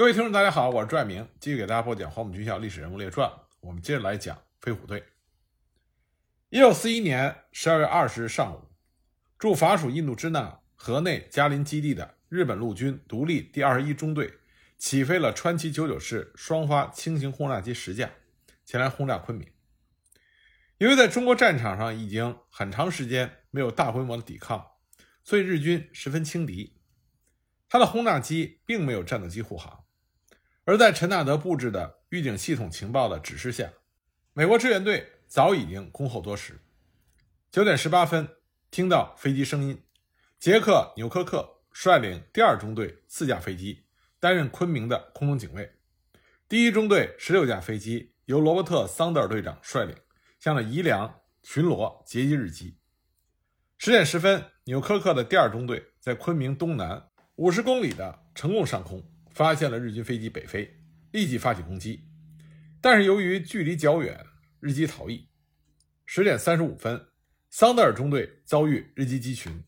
各位听众，大家好，我是朱爱明，继续给大家播讲《黄埔军校历史人物列传》。我们接着来讲飞虎队。一九四一年十二月二十日上午，驻法属印度支那河内加林基地的日本陆军独立第二十一中队起飞了川崎九九式双发轻型轰炸机十架，前来轰炸昆明。由于在中国战场上已经很长时间没有大规模的抵抗，所以日军十分轻敌。他的轰炸机并没有战斗机护航。而在陈纳德布置的预警系统情报的指示下，美国志愿队早已经恭候多时。九点十八分，听到飞机声音，杰克·纽科克率领第二中队四架飞机担任昆明的空中警卫，第一中队十六架飞机由罗伯特·桑德尔队长率领，向着宜良巡逻截击日机。十点十分，纽科克的第二中队在昆明东南五十公里的成贡上空。发现了日军飞机北飞，立即发起攻击，但是由于距离较远，日机逃逸。十点三十五分，桑德尔中队遭遇日机机群，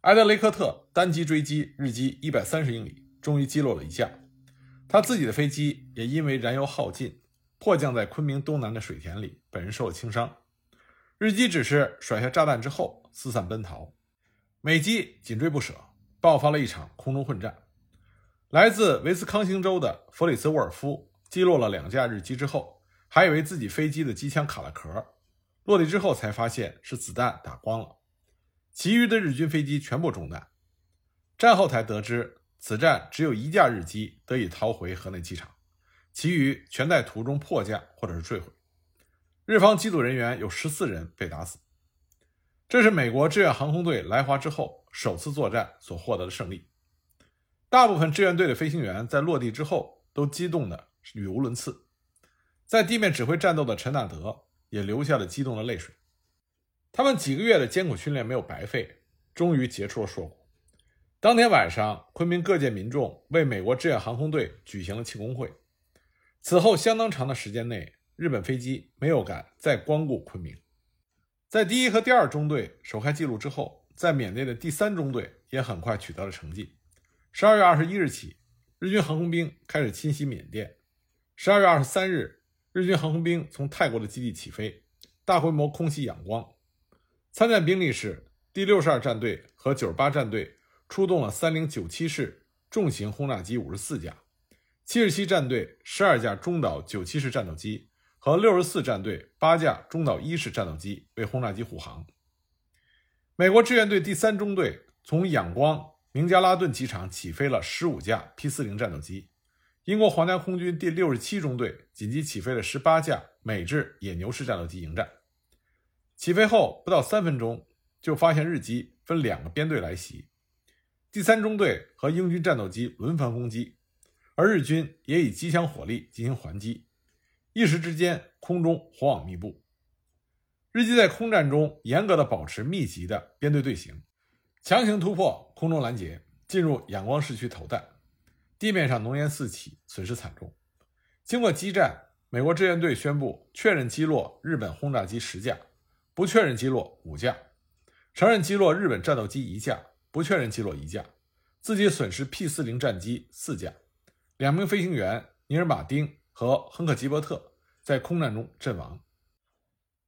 埃德雷克特单机追击日机一百三十英里，终于击落了一架。他自己的飞机也因为燃油耗尽，迫降在昆明东南的水田里，本人受了轻伤。日机只是甩下炸弹之后四散奔逃，美机紧追不舍，爆发了一场空中混战。来自维斯康星州的弗里斯沃尔夫击落了两架日机之后，还以为自己飞机的机枪卡了壳，落地之后才发现是子弹打光了。其余的日军飞机全部中弹。战后才得知，此战只有一架日机得以逃回河内机场，其余全在途中迫降或者是坠毁。日方机组人员有十四人被打死。这是美国志愿航空队来华之后首次作战所获得的胜利。大部分志愿队的飞行员在落地之后都激动的语无伦次，在地面指挥战斗的陈纳德也流下了激动的泪水。他们几个月的艰苦训练没有白费，终于结出了硕果。当天晚上，昆明各界民众为美国志愿航空队举行了庆功会。此后相当长的时间内，日本飞机没有敢再光顾昆明。在第一和第二中队首开纪录之后，在缅甸的第三中队也很快取得了成绩。十二月二十一日起，日军航空兵开始侵袭缅甸。十二月二十三日，日军航空兵从泰国的基地起飞，大规模空袭仰光。参战兵力是第六十二战队和九十八战队出动了三零九七式重型轰炸机五十四架，七十七战队十二架中岛九七式战斗机和六十四战队八架中岛一式战斗机为轰炸机护航。美国志愿队第三中队从仰光。明加拉顿机场起飞了十五架 P 四零战斗机，英国皇家空军第六十七中队紧急起飞了十八架美制野牛式战斗机迎战。起飞后不到三分钟，就发现日机分两个编队来袭，第三中队和英军战斗机轮番攻击，而日军也以机枪火力进行还击，一时之间空中火网密布。日机在空战中严格的保持密集的编队队形。强行突破空中拦截，进入仰光市区投弹，地面上浓烟四起，损失惨重。经过激战，美国志愿队宣布确认击落日本轰炸机十架，不确认击落五架，承认击落日本战斗机一架，不确认击落一架，自己损失 P 四零战机四架，两名飞行员尼尔马丁和亨克吉伯特在空战中阵亡。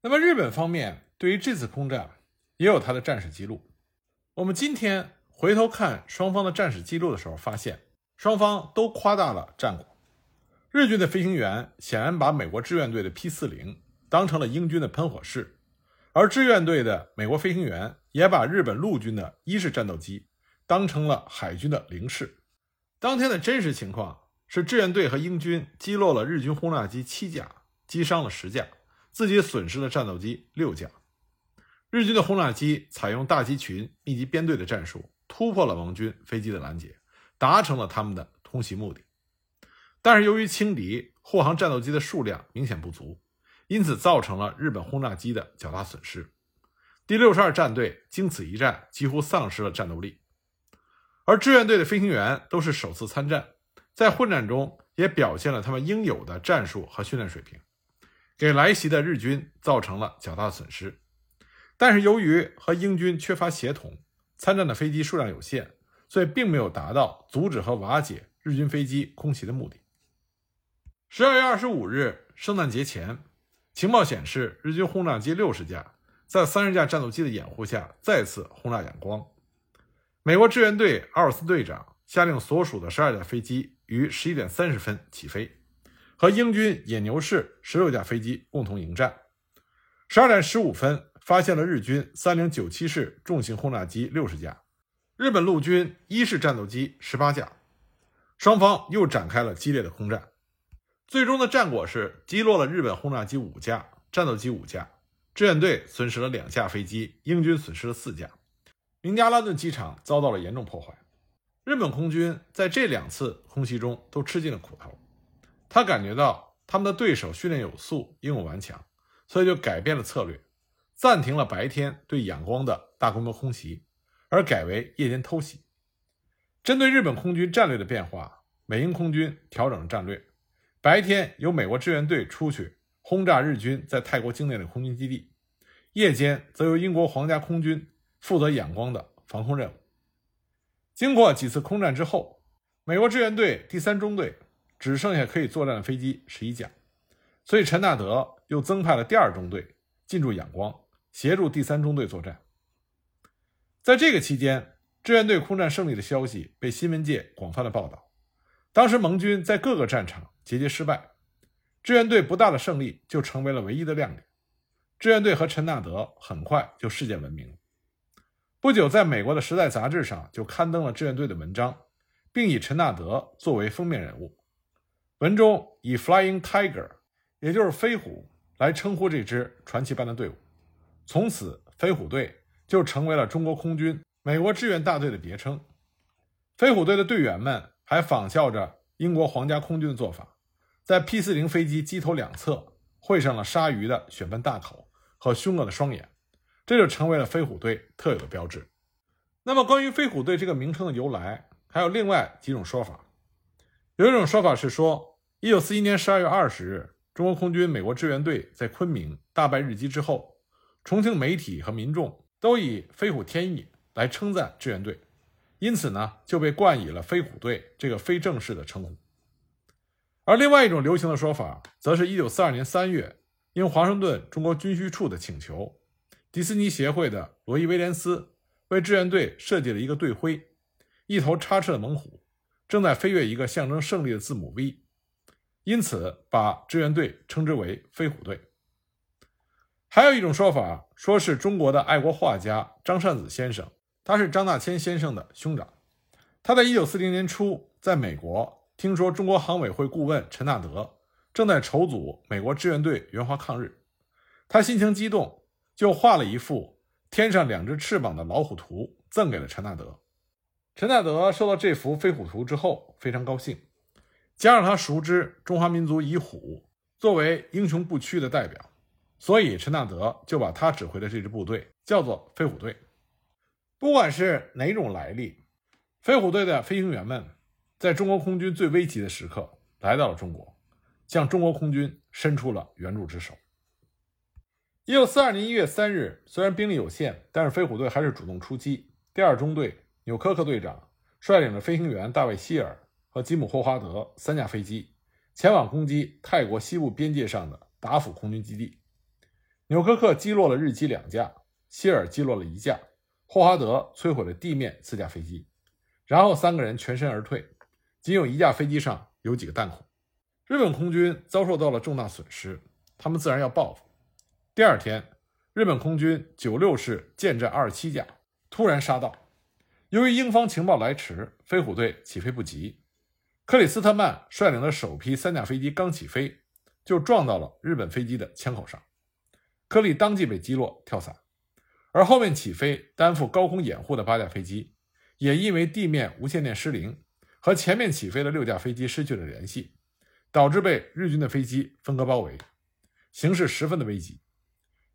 那么日本方面对于这次空战也有他的战史记录。我们今天回头看双方的战史记录的时候，发现双方都夸大了战果。日军的飞行员显然把美国志愿队的 P 四零当成了英军的喷火式，而志愿队的美国飞行员也把日本陆军的一式战斗机当成了海军的零式。当天的真实情况是，志愿队和英军击落了日军轰炸机七架，击伤了十架，自己损失了战斗机六架。日军的轰炸机采用大机群密集编队的战术，突破了盟军飞机的拦截，达成了他们的通袭目的。但是由于轻敌，护航战斗机的数量明显不足，因此造成了日本轰炸机的较大损失。第六十二战队经此一战，几乎丧失了战斗力。而志愿队的飞行员都是首次参战，在混战中也表现了他们应有的战术和训练水平，给来袭的日军造成了较大损失。但是由于和英军缺乏协同，参战的飞机数量有限，所以并没有达到阻止和瓦解日军飞机空袭的目的。十二月二十五日，圣诞节前，情报显示，日军轰炸机六十架在三十架战斗机的掩护下再次轰炸仰光。美国志愿队阿尔斯队长下令所属的十二架飞机于十一点三十分起飞，和英军野牛式十六架飞机共同迎战。十二点十五分，发现了日军三零九七式重型轰炸机六十架，日本陆军一式战斗机十八架，双方又展开了激烈的空战。最终的战果是击落了日本轰炸机五架，战斗机五架，志愿队损失了两架飞机，英军损失了四架。明加拉顿机场遭到了严重破坏。日本空军在这两次空袭中都吃尽了苦头。他感觉到他们的对手训练有素，英勇顽强，所以就改变了策略，暂停了白天对仰光的大规模空袭，而改为夜间偷袭。针对日本空军战略的变化，美英空军调整了战略。白天由美国志愿队出去轰炸日军在泰国境内的空军基地，夜间则由英国皇家空军负责仰光的防空任务。经过几次空战之后，美国志愿队第三中队只剩下可以作战的飞机十一架，所以陈纳德又增派了第二中队进驻仰光，协助第三中队作战。在这个期间，志愿队空战胜利的消息被新闻界广泛的报道。当时盟军在各个战场。节节失败，志愿队不大的胜利就成为了唯一的亮点。志愿队和陈纳德很快就世界闻名。不久，在美国的《时代》杂志上就刊登了志愿队的文章，并以陈纳德作为封面人物。文中以 “Flying Tiger”，也就是飞虎，来称呼这支传奇般的队伍。从此，飞虎队就成为了中国空军美国志愿大队的别称。飞虎队的队员们还仿效着英国皇家空军的做法。在 P 四零飞机机头两侧绘上了鲨鱼的血盆大口和凶恶的双眼，这就成为了飞虎队特有的标志。那么，关于飞虎队这个名称的由来，还有另外几种说法。有一种说法是说，一九四一年十二月二十日，中国空军美国志愿队在昆明大败日机之后，重庆媒体和民众都以“飞虎添翼”来称赞志愿队，因此呢，就被冠以了“飞虎队”这个非正式的称呼。而另外一种流行的说法，则是1942年3月，因华盛顿中国军需处的请求，迪士尼协会的罗伊·威廉斯为志愿队设计了一个队徽，一头插翅的猛虎正在飞越一个象征胜利的字母 V，因此把志愿队称之为飞虎队。还有一种说法，说是中国的爱国画家张善子先生，他是张大千先生的兄长，他在1940年初在美国。听说中国航委会顾问陈纳德正在筹组美国志愿队援华抗日，他心情激动，就画了一幅天上两只翅膀的老虎图赠给了陈纳德。陈纳德收到这幅飞虎图之后非常高兴，加上他熟知中华民族以虎作为英雄不屈的代表，所以陈纳德就把他指挥的这支部队叫做飞虎队。不管是哪种来历，飞虎队的飞行员们。在中国空军最危急的时刻，来到了中国，向中国空军伸出了援助之手。一九四二年一月三日，虽然兵力有限，但是飞虎队还是主动出击。第二中队纽科克队长率领着飞行员大卫·希尔和吉姆·霍华德三架飞机，前往攻击泰国西部边界上的达府空军基地。纽科克击落了日机两架，希尔击落了一架，霍华德摧毁了地面四架飞机，然后三个人全身而退。仅有一架飞机上有几个弹孔，日本空军遭受到了重大损失，他们自然要报复。第二天，日本空军九六式舰战二十七架突然杀到，由于英方情报来迟，飞虎队起飞不及。克里斯特曼率领的首批三架飞机刚起飞，就撞到了日本飞机的枪口上，克里当即被击落跳伞，而后面起飞担负高空掩护的八架飞机，也因为地面无线电失灵。和前面起飞的六架飞机失去了联系，导致被日军的飞机分割包围，形势十分的危急。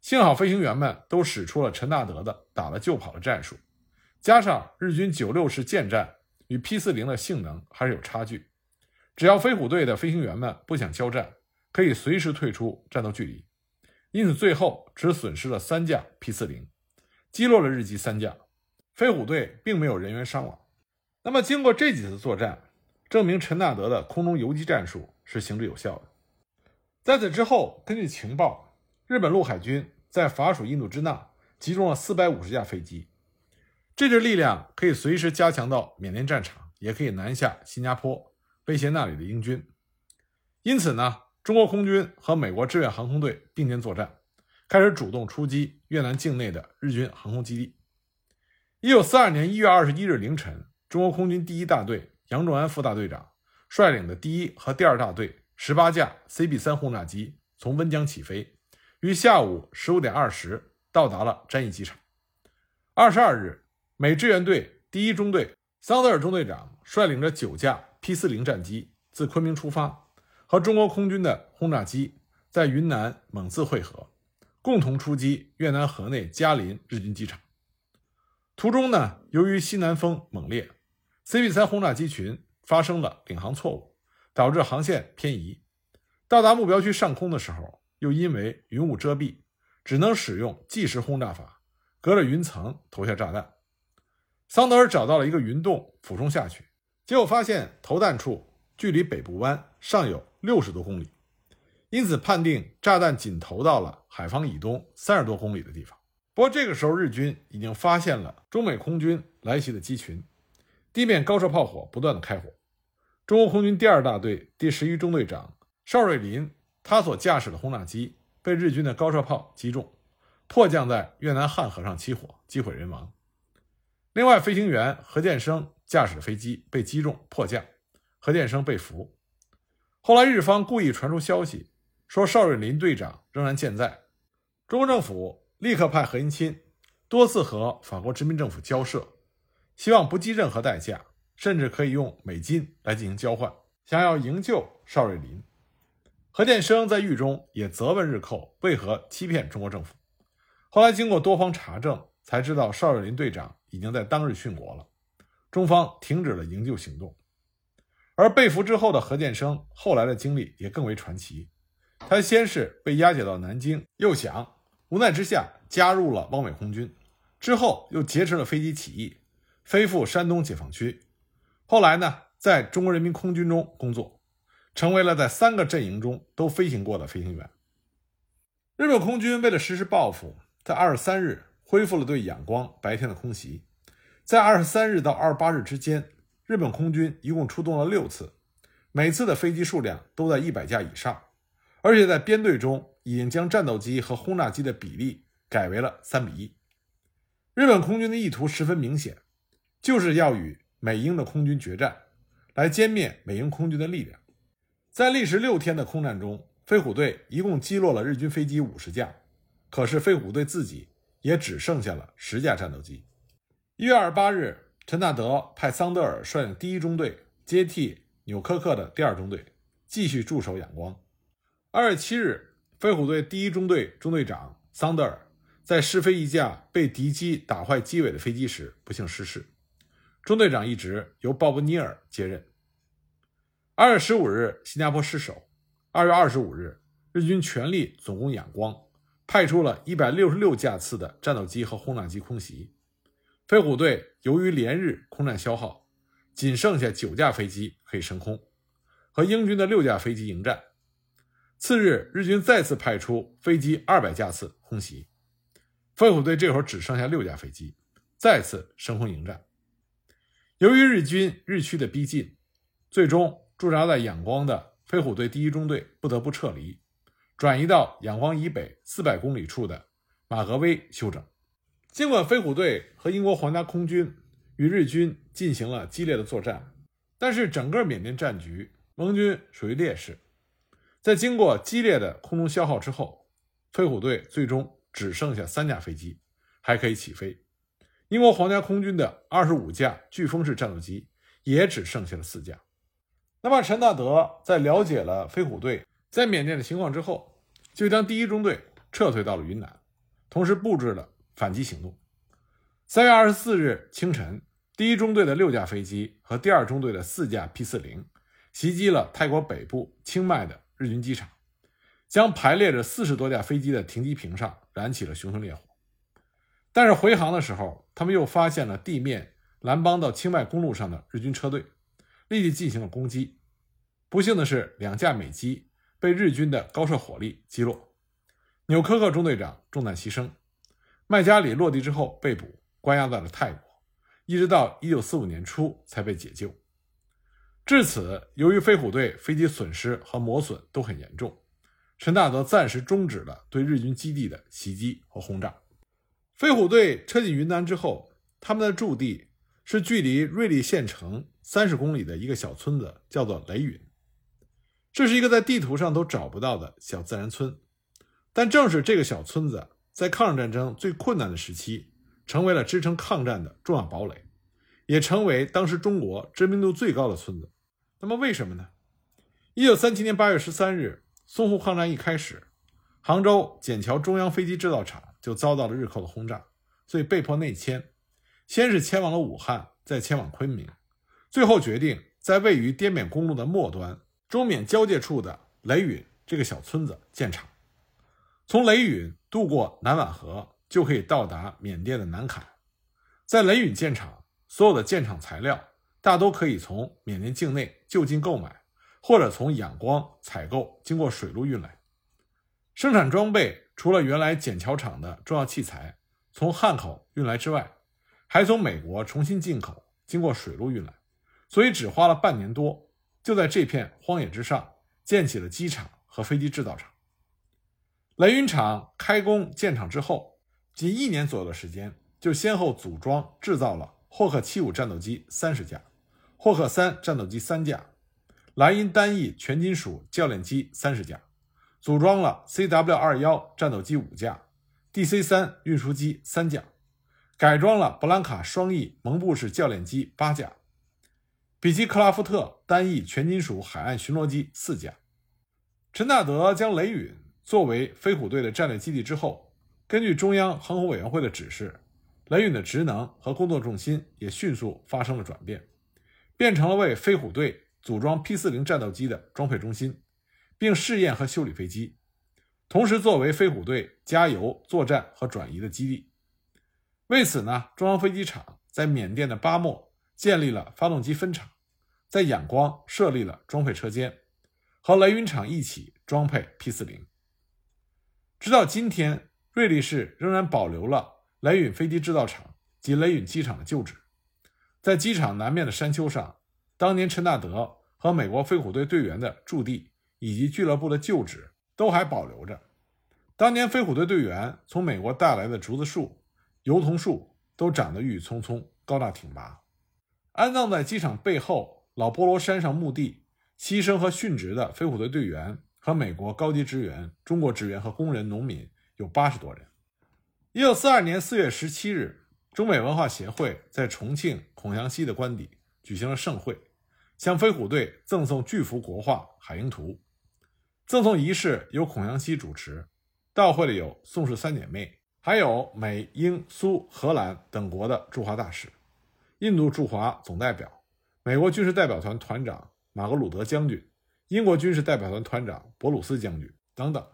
幸好飞行员们都使出了陈纳德的打了就跑的战术，加上日军九六式舰战与 P 四零的性能还是有差距，只要飞虎队的飞行员们不想交战，可以随时退出战斗距离。因此，最后只损失了三架 P 四零，击落了日机三架，飞虎队并没有人员伤亡。那么，经过这几次作战，证明陈纳德的空中游击战术是行之有效的。在此之后，根据情报，日本陆海军在法属印度支那集中了四百五十架飞机，这支力量可以随时加强到缅甸战场，也可以南下新加坡，威胁那里的英军。因此呢，中国空军和美国志愿航空队并肩作战，开始主动出击越南境内的日军航空基地。一九四二年一月二十一日凌晨，中国空军第一大队杨仲安副大队长率领的第一和第二大队。十八架 CB-3 轰炸机从温江起飞，于下午十五点二十到达了詹义机场。二十二日，美志愿队第一中队桑德尔中队长率领着九架 P-40 战机自昆明出发，和中国空军的轰炸机在云南蒙自会合，共同出击越南河内嘉林日军机场。途中呢，由于西南风猛烈，CB-3 轰炸机群发生了领航错误。导致航线偏移，到达目标区上空的时候，又因为云雾遮蔽，只能使用计时轰炸法，隔着云层投下炸弹。桑德尔找到了一个云洞，俯冲下去，结果发现投弹处距离北部湾尚有六十多公里，因此判定炸弹仅投到了海防以东三十多公里的地方。不过这个时候，日军已经发现了中美空军来袭的机群，地面高射炮火不断的开火。中国空军第二大队第十一中队长邵瑞林，他所驾驶的轰炸机被日军的高射炮击中，迫降在越南汉河上起火，机毁人亡。另外，飞行员何建生驾驶的飞机被击中，迫降，何建生被俘。后来，日方故意传出消息，说邵瑞林队长仍然健在。中国政府立刻派何应钦多次和法国殖民政府交涉，希望不计任何代价。甚至可以用美金来进行交换，想要营救邵瑞林。何建生在狱中也责问日寇为何欺骗中国政府。后来经过多方查证，才知道邵瑞林队长已经在当日殉国了，中方停止了营救行动。而被俘之后的何建生后来的经历也更为传奇。他先是被押解到南京，又想无奈之下加入了汪伪空军，之后又劫持了飞机起义，飞赴山东解放区。后来呢，在中国人民空军中工作，成为了在三个阵营中都飞行过的飞行员。日本空军为了实施报复，在二十三日恢复了对仰光白天的空袭。在二十三日到二十八日之间，日本空军一共出动了六次，每次的飞机数量都在一百架以上，而且在编队中已经将战斗机和轰炸机的比例改为了三比一。日本空军的意图十分明显，就是要与。美英的空军决战，来歼灭美英空军的力量。在历时六天的空战中，飞虎队一共击落了日军飞机五十架，可是飞虎队自己也只剩下了十架战斗机。一月二十八日，陈纳德派桑德尔率领第一中队接替纽科克的第二中队，继续驻守仰光。二月七日，飞虎队第一中队中队长桑德尔在试飞一架被敌机打坏机尾的飞机时，不幸失事。中队长一职由鲍勃尼尔接任。二月十五日，新加坡失守。二月二十五日，日军全力总攻仰光，派出了一百六十六架次的战斗机和轰炸机空袭。飞虎队由于连日空战消耗，仅剩下九架飞机可以升空，和英军的六架飞机迎战。次日，日军再次派出飞机二百架次空袭，飞虎队这会儿只剩下六架飞机，再次升空迎战。由于日军日趋的逼近，最终驻扎在仰光的飞虎队第一中队不得不撤离，转移到仰光以北四百公里处的马格威休整。尽管飞虎队和英国皇家空军与日军进行了激烈的作战，但是整个缅甸战局，盟军属于劣势。在经过激烈的空中消耗之后，飞虎队最终只剩下三架飞机还可以起飞。英国皇家空军的二十五架飓风式战斗机也只剩下了四架。那么，陈纳德在了解了飞虎队在缅甸的情况之后，就将第一中队撤退到了云南，同时布置了反击行动。三月二十四日清晨，第一中队的六架飞机和第二中队的四架 P 四零袭击了泰国北部清迈的日军机场，将排列着四十多架飞机的停机坪上燃起了熊熊烈火。但是回航的时候，他们又发现了地面蓝邦到清迈公路上的日军车队，立即进行了攻击。不幸的是，两架美机被日军的高射火力击落，纽科克中队长中弹牺牲，麦加里落地之后被捕，关押在了泰国，一直到1945年初才被解救。至此，由于飞虎队飞机损失和磨损都很严重，陈大德暂时终止了对日军基地的袭击和轰炸。飞虎队撤进云南之后，他们的驻地是距离瑞丽县城三十公里的一个小村子，叫做雷允。这是一个在地图上都找不到的小自然村，但正是这个小村子，在抗日战争最困难的时期，成为了支撑抗战的重要堡垒，也成为当时中国知名度最高的村子。那么为什么呢？一九三七年八月十三日，淞沪抗战一开始，杭州笕桥中央飞机制造厂就遭到了日寇的轰炸，所以被迫内迁。先是迁往了武汉，再迁往昆明，最后决定在位于滇缅公路的末端、中缅交界处的雷允这个小村子建厂。从雷允渡过南宛河，就可以到达缅甸的南坎。在雷允建厂，所有的建厂材料。大都可以从缅甸境内就近购买，或者从仰光采购，经过水路运来。生产装备除了原来笕桥厂的重要器材从汉口运来之外，还从美国重新进口，经过水路运来，所以只花了半年多，就在这片荒野之上建起了机场和飞机制造厂。雷云厂开工建厂之后，仅一年左右的时间，就先后组装制造了霍克七五战斗机三十架。霍克三战斗机三架，莱茵单翼全金属教练机三十架，组装了 CW 二幺战斗机五架，DC 三运输机三架，改装了布兰卡双翼蒙布式教练机八架，比基克拉夫特单翼全金属海岸巡逻机四架。陈大德将雷允作为飞虎队的战略基地之后，根据中央航空委员会的指示，雷允的职能和工作重心也迅速发生了转变。变成了为飞虎队组装 P 四零战斗机的装配中心，并试验和修理飞机，同时作为飞虎队加油、作战和转移的基地。为此呢，中央飞机场在缅甸的巴莫建立了发动机分厂，在仰光设立了装配车间，和雷云厂一起装配 P 四零。直到今天，瑞丽市仍然保留了雷允飞机制造厂及雷允机场的旧址。在机场南面的山丘上，当年陈纳德和美国飞虎队队员的驻地以及俱乐部的旧址都还保留着。当年飞虎队队员从美国带来的竹子树、油桐树都长得郁郁葱葱、高大挺拔。安葬在机场背后老菠萝山上墓地牺牲和殉职的飞虎队队员和美国高级职员、中国职员和工人、农民有八十多人。一九四二年四月十七日。中美文化协会在重庆孔祥熙的官邸举行了盛会，向飞虎队赠送巨幅国画《海鹰图》。赠送仪式由孔祥熙主持，到会里有宋氏三姐妹，还有美、英、苏、荷兰等国的驻华大使，印度驻华总代表，美国军事代表团团长马格鲁德将军，英国军事代表团团长博鲁斯将军等等。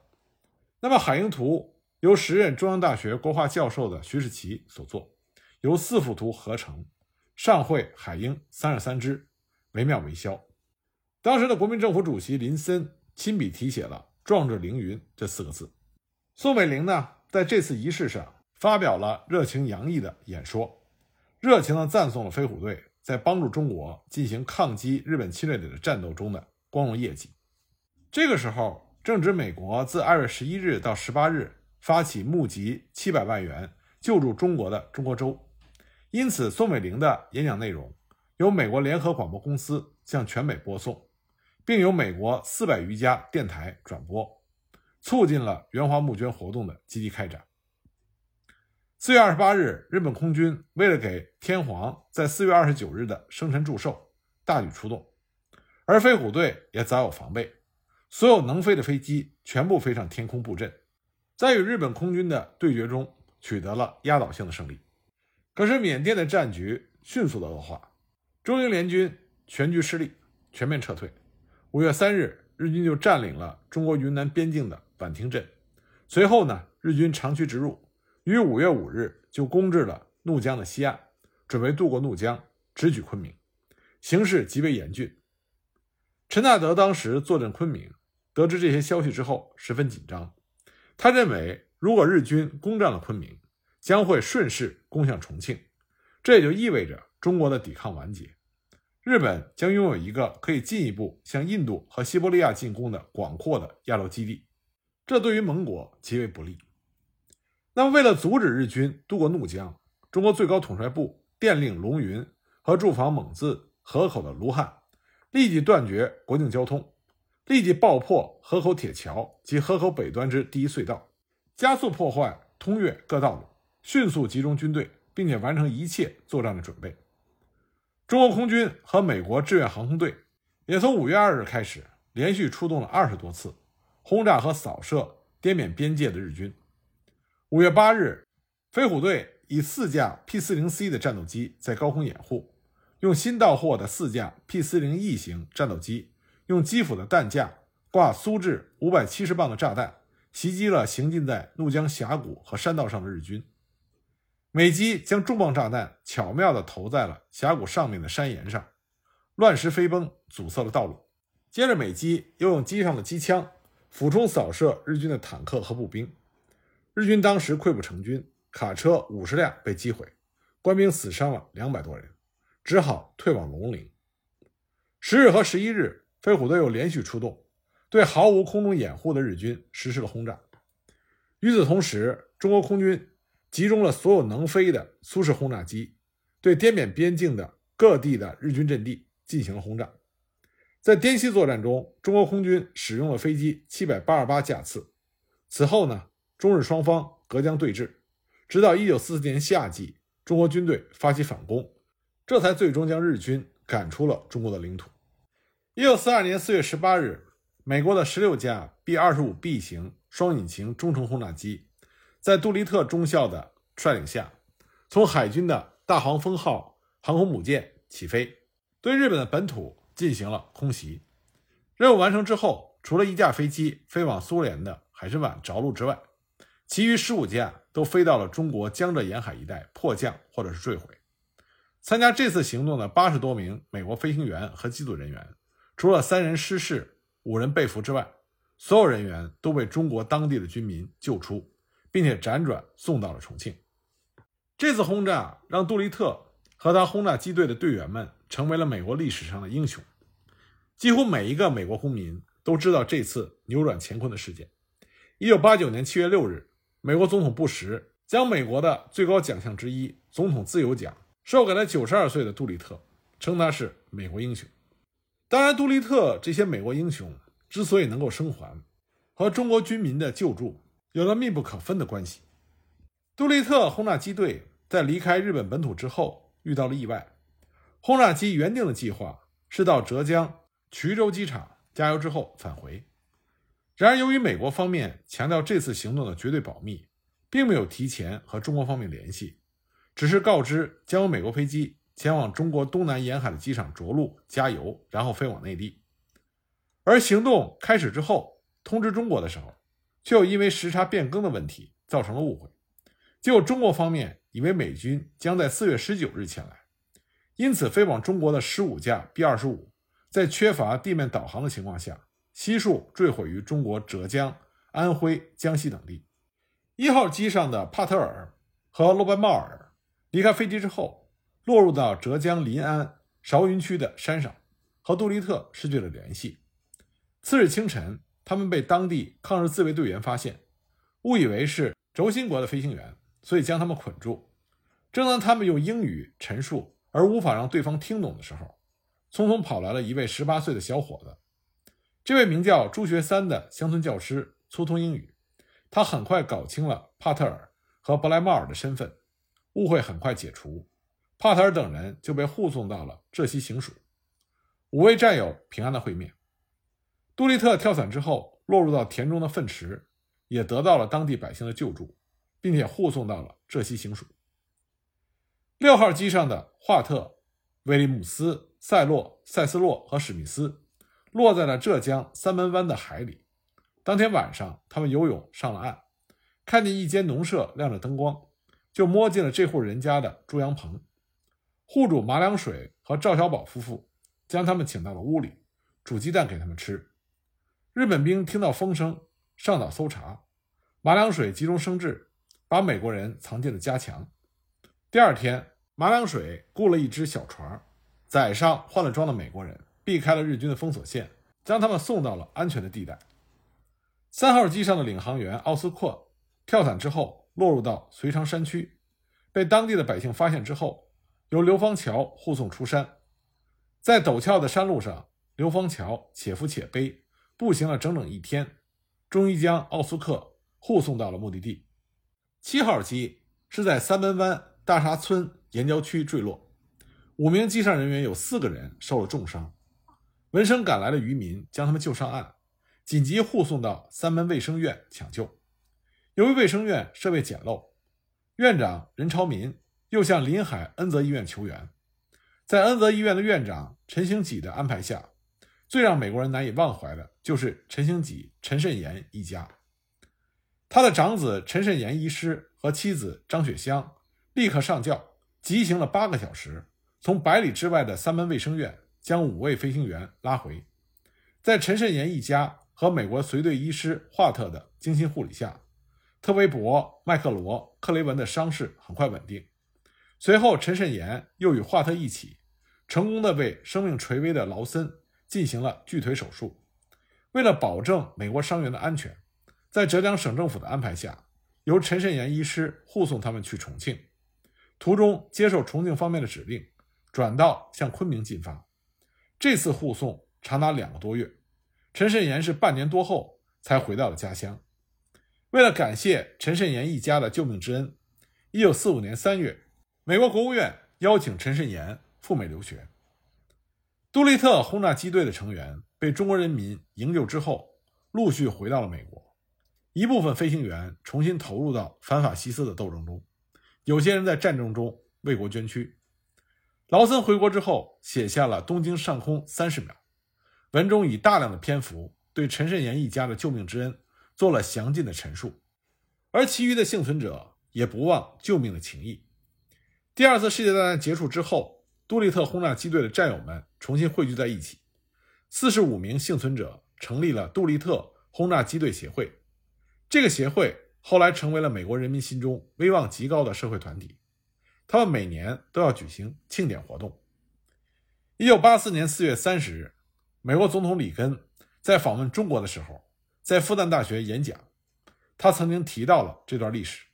那么，《海鹰图》由时任中央大学国画教授的徐世奇所作。由四幅图合成，上绘海鹰三十三只，惟妙惟肖。当时的国民政府主席林森亲笔题写了“壮志凌云”这四个字。宋美龄呢，在这次仪式上发表了热情洋溢的演说，热情地赞颂了飞虎队在帮助中国进行抗击日本侵略者的战斗中的光荣业绩。这个时候正值美国自二月十一日到十八日发起募集七百万元救助中国的中国州。因此，宋美龄的演讲内容由美国联合广播公司向全美播送，并由美国四百余家电台转播，促进了援华募捐活动的积极开展。四月二十八日，日本空军为了给天皇在四月二十九日的生辰祝寿，大举出动，而飞虎队也早有防备，所有能飞的飞机全部飞上天空布阵，在与日本空军的对决中取得了压倒性的胜利。可是缅甸的战局迅速的恶化，中英联军全局失利，全面撤退。五月三日，日军就占领了中国云南边境的畹町镇。随后呢，日军长驱直入，于五月五日就攻至了怒江的西岸，准备渡过怒江，直取昆明。形势极为严峻。陈纳德当时坐镇昆明，得知这些消息之后，十分紧张。他认为，如果日军攻占了昆明，将会顺势攻向重庆，这也就意味着中国的抵抗完结，日本将拥有一个可以进一步向印度和西伯利亚进攻的广阔的亚洲基地，这对于盟国极为不利。那么，为了阻止日军渡过怒江，中国最高统帅部电令龙云和驻防蒙自河口的卢汉立即断绝国境交通，立即爆破河口铁桥及河口北端之第一隧道，加速破坏通越各道路，迅速集中军队，并且完成一切作战的准备。中国空军和美国志愿航空队也从五月二日开始，连续出动了二十多次，轰炸和扫射滇缅边界的日军。五月八日，飞虎队以四架 P 四零 C 的战斗机在高空掩护，用新到货的四架 P 四零 E 型战斗机，用基辅的弹架挂苏制五百七十磅的炸弹，袭击了行进在怒江峡谷和山道上的日军。美机将重磅炸弹巧妙地投在了峡谷上面的山岩上，乱石飞崩，阻塞了道路。接着，美机又用机上的机枪俯冲扫射日军的坦克和步兵。日军当时溃不成军，卡车五十辆被击毁，官兵死伤了两百多人，只好退往龙陵。十日和十一日，飞虎队又连续出动，对毫无空中掩护的日军实施了轰炸。与此同时，中国空军集中了所有能飞的苏式轰炸机，对滇缅边境的各地的日军阵地进行了轰炸。在滇西作战中，中国空军使用了飞机七百八十八架次。此后呢？中日双方隔江对峙，直到1944年夏季，中国军队发起反攻，这才最终将日军赶出了中国的领土。1942年4月18日，美国的16架 B-25B 型双引擎中程轰炸机，在杜立特中校的率领下，从海军的大黄蜂号航空母舰起飞，对日本的本土进行了空袭。任务完成之后，除了一架飞机飞往苏联的海参崴着陆之外，其余十五架都飞到了中国江浙沿海一带迫降或者是坠毁。参加这次行动的八十多名美国飞行员和机组人员，除了三人失事、五人被俘之外，所有人员都被中国当地的军民救出，并且辗转送到了重庆。这次轰炸让杜立特和他轰炸机队的队员们成为了美国历史上的英雄。几乎每一个美国公民都知道这次扭转乾坤的事件。一九八九年七月六日。美国总统布什将美国的最高奖项之一——总统自由奖授给了九十二岁的杜立特，称他是美国英雄。当然，杜立特这些美国英雄之所以能够生还，和中国军民的救助有着密不可分的关系。杜立特轰炸机队在离开日本本土之后遇到了意外，轰炸机原定的计划是到浙江衢州机场加油之后返回。然而，由于美国方面强调这次行动的绝对保密，并没有提前和中国方面联系，只是告知将有美国飞机前往中国东南沿海的机场着陆、加油，然后飞往内地。而行动开始之后，通知中国的时候，却又因为时差变更的问题造成了误会，结果中国方面以为美军将在四月十九日前来，因此飞往中国的十五架 B 二十五，在缺乏地面导航的情况下。悉数坠毁于中国浙江、安徽、江西等地。一号机上的帕特尔和洛班茂尔离开飞机之后，落入到浙江临安韶云区的山上，和杜立特失去了联系。次日清晨，他们被当地抗日自卫队员发现，误以为是轴心国的飞行员，所以将他们捆住。正当他们用英语陈述而无法让对方听懂的时候，匆匆跑来了一位十八岁的小伙子。这位名叫朱学三的乡村教师粗通英语，他很快搞清了帕特尔和布莱茂尔的身份，误会很快解除，帕特尔等人就被护送到了浙西行署，五位战友平安的会面。杜立特跳伞之后落入到田中的粪池，也得到了当地百姓的救助，并且护送到了浙西行署。六号机上的华特、威利姆斯、塞洛、塞斯洛和史密斯。落在了浙江三门湾的海里。当天晚上，他们游泳上了岸，看见一间农舍亮着灯光，就摸进了这户人家的猪羊棚。户主马良水和赵小宝夫妇将他们请到了屋里，煮鸡蛋给他们吃。日本兵听到风声，上岛搜查，马良水急中生智，把美国人藏进了加强。第二天，马良水雇了一只小船，载上换了装的美国人，避开了日军的封锁线，将他们送到了安全的地带。三号机上的领航员奥斯克跳伞之后，落入到隋长山区，被当地的百姓发现之后，由刘方桥护送出山。在陡峭的山路上，刘方桥且扶且背，步行了整整一天，终于将奥斯克护送到了目的地。七号机是在三门湾大沙村岩礁区坠落，五名机上人员有四个人受了重伤。闻声赶来的渔民将他们救上岸。紧急护送到三门卫生院抢救。由于卫生院设备简陋，院长任朝民又向临海恩泽医院求援。在恩泽医院的院长陈兴己的安排下，最让美国人难以忘怀的就是陈兴己、陈慎言一家。他的长子陈慎言医师和妻子张雪香立刻上轿，急行了八个小时，从百里之外的三门卫生院将五位飞行员拉回。在陈慎言一家。和美国随队医师华特的精心护理下，特维伯、麦克罗、克雷文的伤势很快稳定。随后，陈慎言又与华特一起，成功的为生命垂危的劳森进行了锯腿手术。为了保证美国伤员的安全，在浙江省政府的安排下，由陈慎言医师护送他们去重庆，途中接受重庆方面的指令，转道向昆明进发。这次护送长达两个多月。陈慎言是半年多后才回到了家乡。为了感谢陈慎言一家的救命之恩，1945年3月，美国国务院邀请陈慎言赴美留学。杜立特轰炸机队的成员被中国人民营救之后，陆续回到了美国。一部分飞行员重新投入到反法西斯的斗争中，有些人在战争中为国捐躯。劳森回国之后，写下了《东京上空三十秒》。文中以大量的篇幅对陈慎言一家的救命之恩做了详尽的陈述，而其余的幸存者也不忘救命的情谊。第二次世界大战结束之后，杜立特轰炸机队的战友们重新汇聚在一起，四十五名幸存者成立了杜立特轰炸机队协会。这个协会后来成为了美国人民心中威望极高的社会团体，他们每年都要举行庆典活动。一九八四年四月三十日。美国总统里根在访问中国的时候，在复旦大学演讲，他曾经提到了这段历史。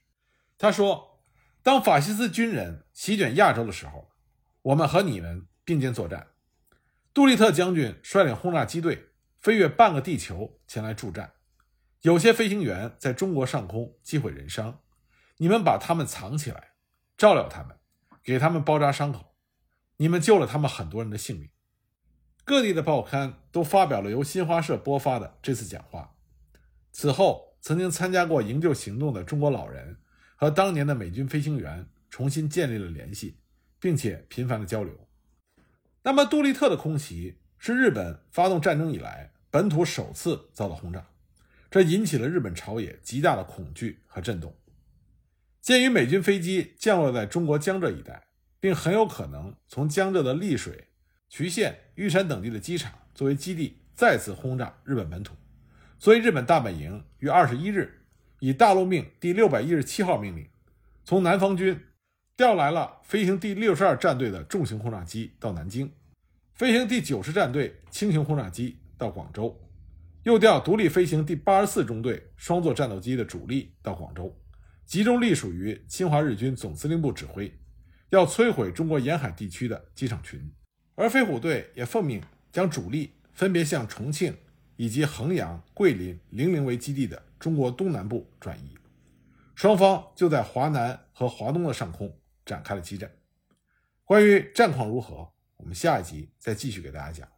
他说：“当法西斯军人席卷亚洲的时候，我们和你们并肩作战。杜立特将军率领轰炸机队飞越半个地球前来助战，有些飞行员在中国上空机毁人伤，你们把他们藏起来，照料他们，给他们包扎伤口，你们救了他们很多人的性命。”各地的报刊都发表了由新华社播发的这次讲话。此后，曾经参加过营救行动的中国老人和当年的美军飞行员重新建立了联系，并且频繁的交流。那么，杜立特的空袭是日本发动战争以来本土首次遭到轰炸，这引起了日本朝野极大的恐惧和震动。鉴于美军飞机降落在中国江浙一带，并很有可能从江浙的丽水。渠县、玉山等地的机场作为基地，再次轰炸日本本土，所以日本大本营于二十一日以大陆命第六百一十七号命令，从南方军调来了飞行第六十二战队的重型轰炸机到南京，飞行第九十战队轻型轰炸机到广州，又调独立飞行第八十四中队双座战斗机的主力到广州，集中隶属于侵华日军总司令部指挥，要摧毁中国沿海地区的机场群。而飞虎队也奉命将主力分别向重庆以及衡阳、桂林、零陵为基地的中国东南部转移，双方就在华南和华东的上空展开了激战。关于战况如何，我们下一集再继续给大家讲。